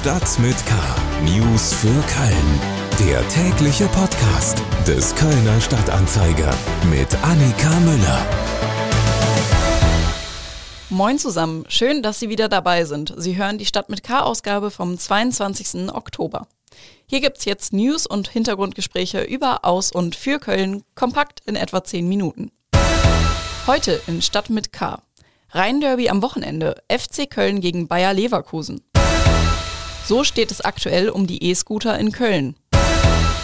Stadt mit K. News für Köln. Der tägliche Podcast des Kölner Stadtanzeiger mit Annika Müller. Moin zusammen, schön, dass Sie wieder dabei sind. Sie hören die Stadt mit K-Ausgabe vom 22. Oktober. Hier gibt's jetzt News und Hintergrundgespräche über, aus und für Köln, kompakt in etwa 10 Minuten. Heute in Stadt mit K. Rhein-Derby am Wochenende, FC Köln gegen Bayer Leverkusen. So steht es aktuell um die E-Scooter in Köln.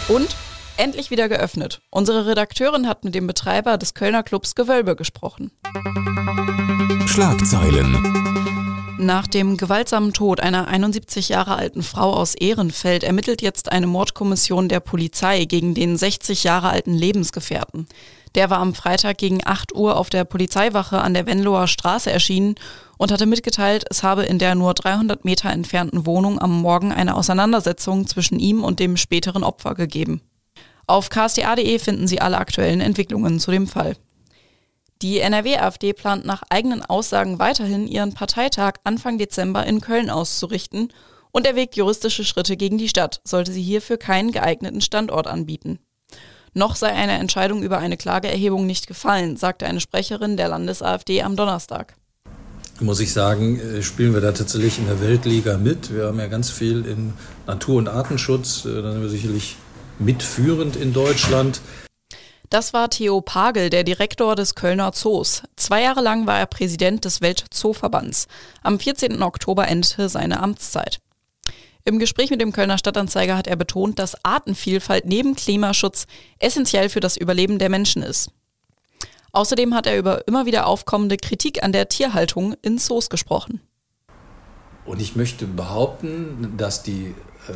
Und endlich wieder geöffnet. Unsere Redakteurin hat mit dem Betreiber des Kölner Clubs Gewölbe gesprochen. Schlagzeilen. Nach dem gewaltsamen Tod einer 71 Jahre alten Frau aus Ehrenfeld ermittelt jetzt eine Mordkommission der Polizei gegen den 60 Jahre alten Lebensgefährten. Der war am Freitag gegen 8 Uhr auf der Polizeiwache an der Venloer Straße erschienen und hatte mitgeteilt, es habe in der nur 300 Meter entfernten Wohnung am Morgen eine Auseinandersetzung zwischen ihm und dem späteren Opfer gegeben. Auf ksta.de finden Sie alle aktuellen Entwicklungen zu dem Fall. Die NRW-AfD plant nach eigenen Aussagen weiterhin ihren Parteitag Anfang Dezember in Köln auszurichten und erwägt juristische Schritte gegen die Stadt, sollte sie hierfür keinen geeigneten Standort anbieten. Noch sei eine Entscheidung über eine Klageerhebung nicht gefallen, sagte eine Sprecherin der Landes-AfD am Donnerstag. Muss ich sagen, äh, spielen wir da tatsächlich in der Weltliga mit. Wir haben ja ganz viel in Natur- und Artenschutz. Äh, da sind wir sicherlich mitführend in Deutschland. Das war Theo Pagel, der Direktor des Kölner Zoos. Zwei Jahre lang war er Präsident des Weltzooverbands. Am 14. Oktober endete seine Amtszeit. Im Gespräch mit dem Kölner Stadtanzeiger hat er betont, dass Artenvielfalt neben Klimaschutz essentiell für das Überleben der Menschen ist. Außerdem hat er über immer wieder aufkommende Kritik an der Tierhaltung in Zoos gesprochen. Und ich möchte behaupten, dass die äh,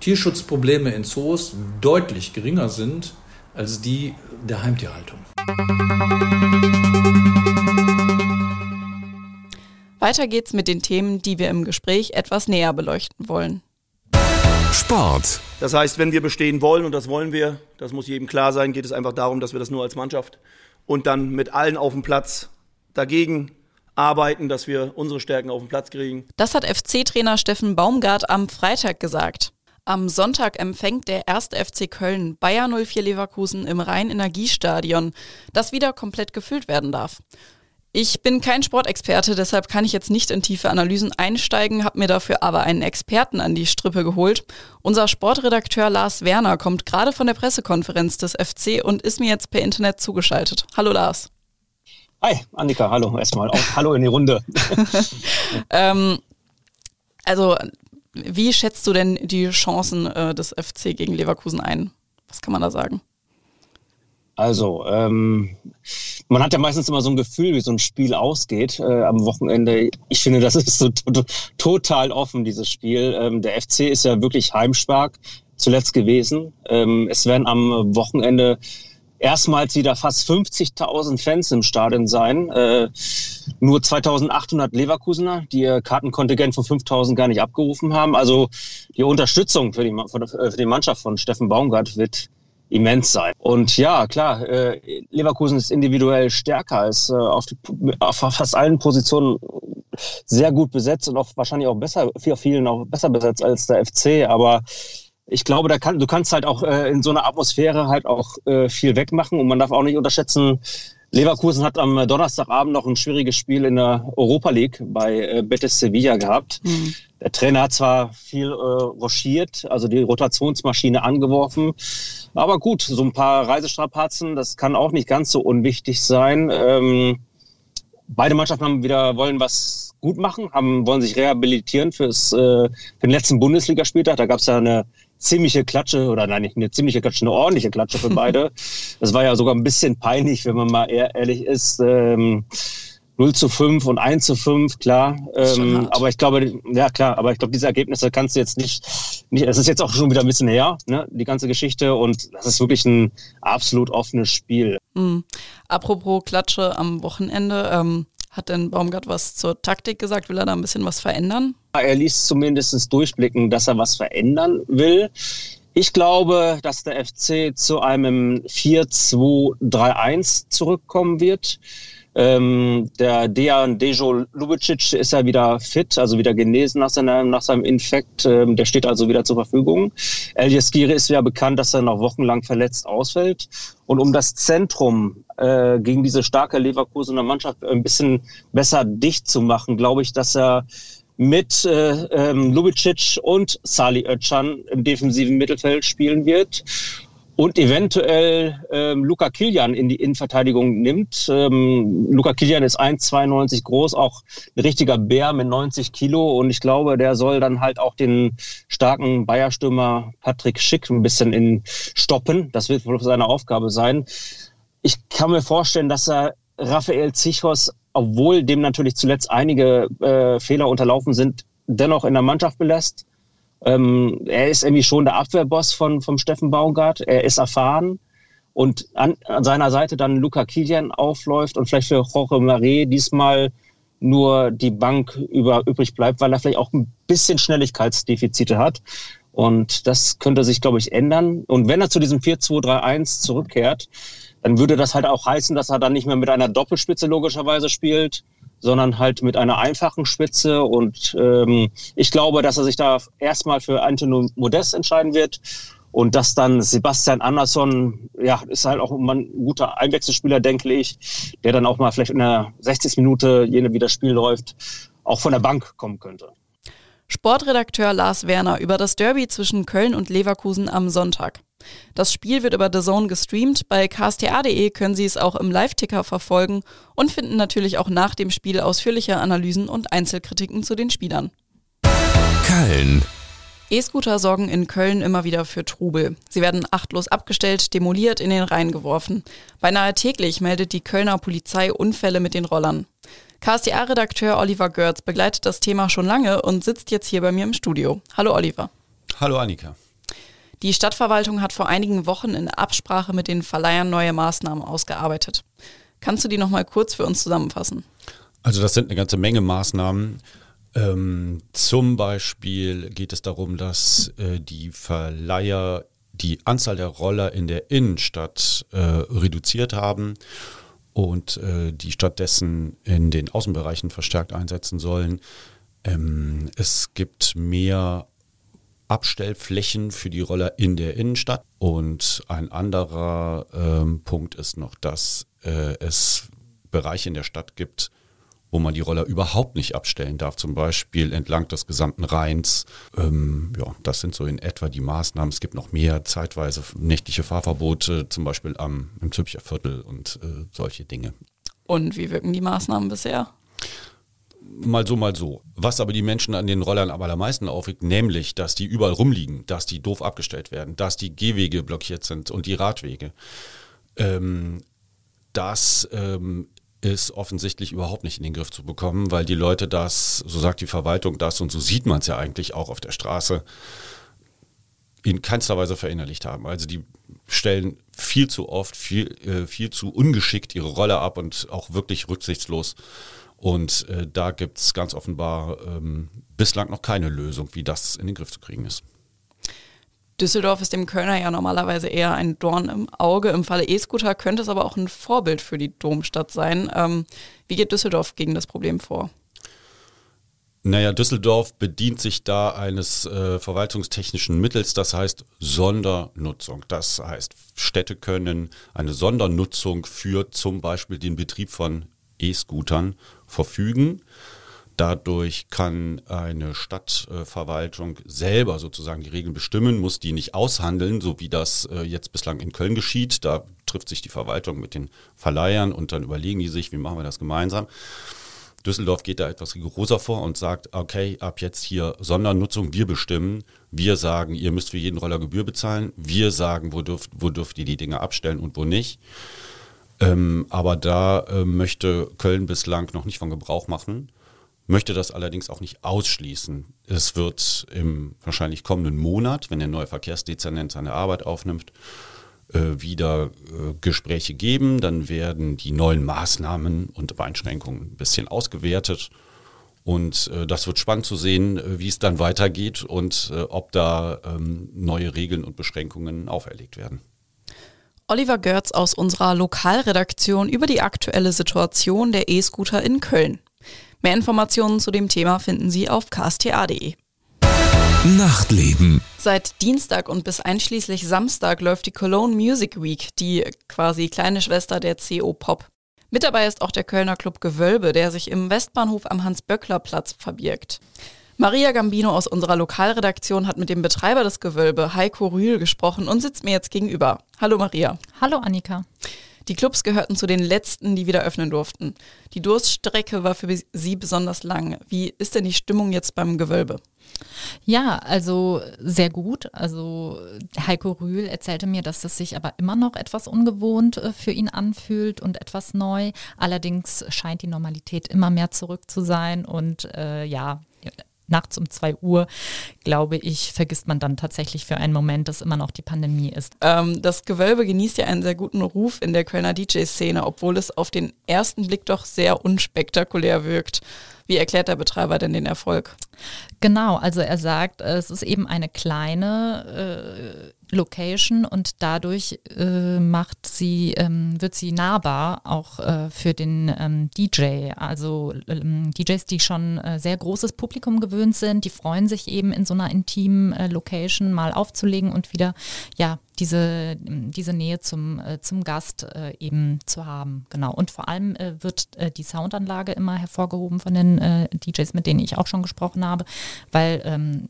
Tierschutzprobleme in Zoos deutlich geringer sind als die der Heimtierhaltung. Weiter geht's mit den Themen, die wir im Gespräch etwas näher beleuchten wollen. Sport. Das heißt, wenn wir bestehen wollen, und das wollen wir, das muss jedem klar sein, geht es einfach darum, dass wir das nur als Mannschaft und dann mit allen auf dem Platz dagegen arbeiten, dass wir unsere Stärken auf den Platz kriegen. Das hat FC-Trainer Steffen Baumgart am Freitag gesagt. Am Sonntag empfängt der erste FC Köln Bayer 04 Leverkusen im Rhein-Energiestadion, das wieder komplett gefüllt werden darf. Ich bin kein Sportexperte, deshalb kann ich jetzt nicht in tiefe Analysen einsteigen, habe mir dafür aber einen Experten an die Strippe geholt. Unser Sportredakteur Lars Werner kommt gerade von der Pressekonferenz des FC und ist mir jetzt per Internet zugeschaltet. Hallo Lars. Hi, Annika, hallo erstmal. Auch hallo in die Runde. ähm, also, wie schätzt du denn die Chancen äh, des FC gegen Leverkusen ein? Was kann man da sagen? Also, ähm, man hat ja meistens immer so ein Gefühl, wie so ein Spiel ausgeht äh, am Wochenende. Ich finde, das ist so total offen, dieses Spiel. Ähm, der FC ist ja wirklich heimstark zuletzt gewesen. Ähm, es werden am Wochenende erstmals wieder fast 50.000 Fans im Stadion sein. Äh, nur 2.800 Leverkusener, die ihr Kartenkontingent von 5.000 gar nicht abgerufen haben. Also die Unterstützung für die, für die Mannschaft von Steffen Baumgart wird immens sein. Und ja, klar, äh, Leverkusen ist individuell stärker, ist äh, auf, die, auf fast allen Positionen sehr gut besetzt und auch wahrscheinlich auch besser, für vielen auch besser besetzt als der FC, aber ich glaube, da kann, du kannst halt auch äh, in so einer Atmosphäre halt auch äh, viel wegmachen und man darf auch nicht unterschätzen, Leverkusen hat am Donnerstagabend noch ein schwieriges Spiel in der Europa League bei äh, Betis Sevilla gehabt. Mhm. Der Trainer hat zwar viel äh, rochiert, also die Rotationsmaschine angeworfen, aber gut, so ein paar Reisestrapazen, das kann auch nicht ganz so unwichtig sein. Ähm, beide Mannschaften haben wieder wollen was gut machen, haben wollen sich rehabilitieren fürs äh, für den letzten Bundesligaspieltag. Da gab es ja eine ziemliche Klatsche, oder nein, nicht eine ziemliche Klatsche, eine ordentliche Klatsche für beide. das war ja sogar ein bisschen peinlich, wenn man mal ehrlich ist. Ähm, 0 zu 5 und 1 zu 5, klar. Ähm, aber ich glaube, ja klar, aber ich glaube, diese Ergebnisse kannst du jetzt nicht, nicht, es ist jetzt auch schon wieder ein bisschen her, ne, die ganze Geschichte und das ist wirklich ein absolut offenes Spiel. Mhm. Apropos Klatsche am Wochenende, ähm, hat denn Baumgart was zur Taktik gesagt? Will er da ein bisschen was verändern? Er ließ zumindest durchblicken, dass er was verändern will. Ich glaube, dass der FC zu einem 4-2-3-1 zurückkommen wird. Ähm, der Dejan Dejo Lubicic ist ja wieder fit, also wieder genesen nach, seiner, nach seinem Infekt. Ähm, der steht also wieder zur Verfügung. El Yaskiri ist ja bekannt, dass er noch wochenlang verletzt ausfällt. Und um das Zentrum äh, gegen diese starke Leverkusener Mannschaft ein bisschen besser dicht zu machen, glaube ich, dass er mit äh, ähm, Lubicic und Sali Özcan im defensiven Mittelfeld spielen wird und eventuell ähm, Luca Kilian in die Innenverteidigung nimmt. Ähm, Luca Kilian ist 1,92 groß, auch ein richtiger Bär mit 90 Kilo und ich glaube, der soll dann halt auch den starken Bayerstürmer Patrick Schick ein bisschen in stoppen. Das wird wohl seine Aufgabe sein. Ich kann mir vorstellen, dass er Raphael Zichos obwohl dem natürlich zuletzt einige äh, Fehler unterlaufen sind, dennoch in der Mannschaft belässt. Ähm, er ist irgendwie schon der Abwehrboss von, vom Steffen Baumgart. Er ist erfahren und an, an seiner Seite dann Luca Kilian aufläuft und vielleicht für Jorge Marais diesmal nur die Bank über, übrig bleibt, weil er vielleicht auch ein bisschen Schnelligkeitsdefizite hat. Und das könnte sich, glaube ich, ändern. Und wenn er zu diesem 4-2-3-1 zurückkehrt, dann würde das halt auch heißen, dass er dann nicht mehr mit einer Doppelspitze logischerweise spielt, sondern halt mit einer einfachen Spitze. Und ähm, ich glaube, dass er sich da erstmal für Antonio Modest entscheiden wird. Und dass dann Sebastian Andersson, ja, ist halt auch ein guter Einwechselspieler, denke ich, der dann auch mal vielleicht in der 60. Minute, wie das Spiel läuft, auch von der Bank kommen könnte. Sportredakteur Lars Werner über das Derby zwischen Köln und Leverkusen am Sonntag. Das Spiel wird über The Zone gestreamt. Bei ksta.de können Sie es auch im Live-Ticker verfolgen und finden natürlich auch nach dem Spiel ausführliche Analysen und Einzelkritiken zu den Spielern. Köln. E-Scooter sorgen in Köln immer wieder für Trubel. Sie werden achtlos abgestellt, demoliert, in den Rhein geworfen. Beinahe täglich meldet die Kölner Polizei Unfälle mit den Rollern. KSDA-Redakteur Oliver Görz begleitet das Thema schon lange und sitzt jetzt hier bei mir im Studio. Hallo Oliver. Hallo Annika. Die Stadtverwaltung hat vor einigen Wochen in Absprache mit den Verleihern neue Maßnahmen ausgearbeitet. Kannst du die nochmal kurz für uns zusammenfassen? Also das sind eine ganze Menge Maßnahmen. Ähm, zum Beispiel geht es darum, dass äh, die Verleiher die Anzahl der Roller in der Innenstadt äh, reduziert haben und äh, die stattdessen in den Außenbereichen verstärkt einsetzen sollen. Ähm, es gibt mehr Abstellflächen für die Roller in der Innenstadt. Und ein anderer ähm, Punkt ist noch, dass äh, es Bereiche in der Stadt gibt, wo man die Roller überhaupt nicht abstellen darf, zum Beispiel entlang des gesamten Rheins. Ähm, ja, das sind so in etwa die Maßnahmen. Es gibt noch mehr zeitweise nächtliche Fahrverbote, zum Beispiel am, im Züricher Viertel und äh, solche Dinge. Und wie wirken die Maßnahmen bisher? mal so, mal so. Was aber die Menschen an den Rollern am allermeisten aufregt, nämlich, dass die überall rumliegen, dass die doof abgestellt werden, dass die Gehwege blockiert sind und die Radwege. Ähm, das ähm, ist offensichtlich überhaupt nicht in den Griff zu bekommen, weil die Leute das, so sagt die Verwaltung das und so sieht man es ja eigentlich auch auf der Straße, in keinster Weise verinnerlicht haben. Also die stellen viel zu oft, viel, äh, viel zu ungeschickt ihre Rolle ab und auch wirklich rücksichtslos. Und äh, da gibt es ganz offenbar ähm, bislang noch keine Lösung, wie das in den Griff zu kriegen ist. Düsseldorf ist dem Kölner ja normalerweise eher ein Dorn im Auge. Im Falle E-Scooter könnte es aber auch ein Vorbild für die Domstadt sein. Ähm, wie geht Düsseldorf gegen das Problem vor? Naja, Düsseldorf bedient sich da eines äh, verwaltungstechnischen Mittels, das heißt Sondernutzung. Das heißt, Städte können eine Sondernutzung für zum Beispiel den Betrieb von E-Scootern verfügen. Dadurch kann eine Stadtverwaltung selber sozusagen die Regeln bestimmen, muss die nicht aushandeln, so wie das äh, jetzt bislang in Köln geschieht. Da trifft sich die Verwaltung mit den Verleihern und dann überlegen die sich, wie machen wir das gemeinsam. Düsseldorf geht da etwas rigoroser vor und sagt, okay, ab jetzt hier Sondernutzung, wir bestimmen. Wir sagen, ihr müsst für jeden Roller Gebühr bezahlen. Wir sagen, wo dürft, wo dürft ihr die Dinge abstellen und wo nicht. Ähm, aber da äh, möchte Köln bislang noch nicht von Gebrauch machen, möchte das allerdings auch nicht ausschließen. Es wird im wahrscheinlich kommenden Monat, wenn der neue Verkehrsdezernent seine Arbeit aufnimmt, äh, wieder äh, Gespräche geben. Dann werden die neuen Maßnahmen und Einschränkungen ein bisschen ausgewertet. Und äh, das wird spannend zu sehen, wie es dann weitergeht und ob da ähm, neue Regeln und Beschränkungen auferlegt werden. Oliver Görz aus unserer Lokalredaktion über die aktuelle Situation der E-Scooter in Köln. Mehr Informationen zu dem Thema finden Sie auf ksta.de. Nachtleben. Seit Dienstag und bis einschließlich Samstag läuft die Cologne Music Week, die quasi kleine Schwester der CO Pop. Mit dabei ist auch der Kölner Club Gewölbe, der sich im Westbahnhof am Hans-Böckler-Platz verbirgt. Maria Gambino aus unserer Lokalredaktion hat mit dem Betreiber des Gewölbe, Heiko Rühl, gesprochen und sitzt mir jetzt gegenüber. Hallo Maria. Hallo Annika. Die Clubs gehörten zu den letzten, die wieder öffnen durften. Die Durststrecke war für Sie besonders lang. Wie ist denn die Stimmung jetzt beim Gewölbe? Ja, also sehr gut. Also Heiko Rühl erzählte mir, dass es sich aber immer noch etwas ungewohnt äh, für ihn anfühlt und etwas neu. Allerdings scheint die Normalität immer mehr zurück zu sein und äh, ja, nachts um zwei Uhr, glaube ich, vergisst man dann tatsächlich für einen Moment, dass immer noch die Pandemie ist. Ähm, das Gewölbe genießt ja einen sehr guten Ruf in der Kölner DJ-Szene, obwohl es auf den ersten Blick doch sehr unspektakulär wirkt. Wie erklärt der Betreiber denn den Erfolg? Genau, also er sagt, es ist eben eine kleine äh, Location und dadurch äh, macht sie, ähm, wird sie nahbar auch äh, für den ähm, DJ. Also ähm, DJs, die schon äh, sehr großes Publikum gewöhnt sind, die freuen sich eben in so einer intimen äh, Location mal aufzulegen und wieder ja diese, diese Nähe zum, äh, zum Gast äh, eben zu haben. Genau. Und vor allem wird die Soundanlage immer hervorgehoben von den DJs, mit denen ich auch schon gesprochen habe, weil ähm,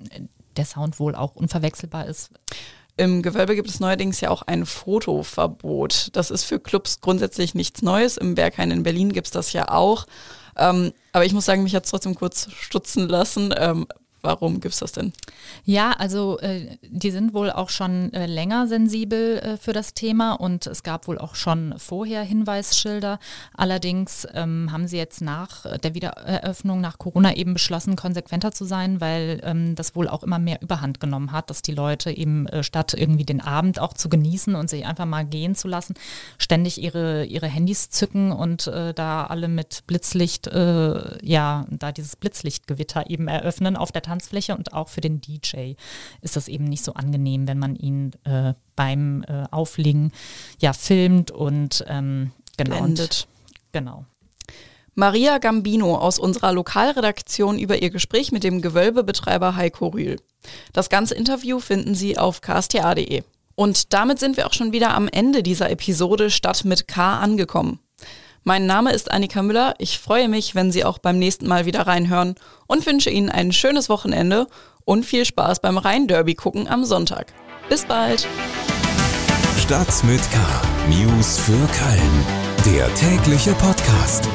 der Sound wohl auch unverwechselbar ist. Im Gewölbe gibt es neuerdings ja auch ein Fotoverbot. Das ist für Clubs grundsätzlich nichts Neues. Im Berghain in Berlin gibt es das ja auch. Ähm, aber ich muss sagen, mich hat es trotzdem kurz stutzen lassen. Ähm, Warum gibt es das denn? Ja, also äh, die sind wohl auch schon äh, länger sensibel äh, für das Thema und es gab wohl auch schon vorher Hinweisschilder. Allerdings ähm, haben sie jetzt nach der Wiedereröffnung nach Corona eben beschlossen, konsequenter zu sein, weil ähm, das wohl auch immer mehr Überhand genommen hat, dass die Leute eben äh, statt irgendwie den Abend auch zu genießen und sich einfach mal gehen zu lassen, ständig ihre, ihre Handys zücken und äh, da alle mit Blitzlicht, äh, ja, da dieses Blitzlichtgewitter eben eröffnen auf der Tanzfläche Tanzfläche und auch für den DJ ist das eben nicht so angenehm, wenn man ihn äh, beim äh, Auflegen ja filmt und ähm, genau. Blendet. genau. Maria Gambino aus unserer Lokalredaktion über ihr Gespräch mit dem Gewölbebetreiber Heiko Rühl. Das ganze Interview finden Sie auf ksta.de. Und damit sind wir auch schon wieder am Ende dieser Episode Stadt mit K angekommen. Mein Name ist Annika Müller. Ich freue mich, wenn Sie auch beim nächsten Mal wieder reinhören und wünsche Ihnen ein schönes Wochenende und viel Spaß beim Rhein-Derby gucken am Sonntag. Bis bald. Stadt mit K. News für Köln. Der tägliche Podcast.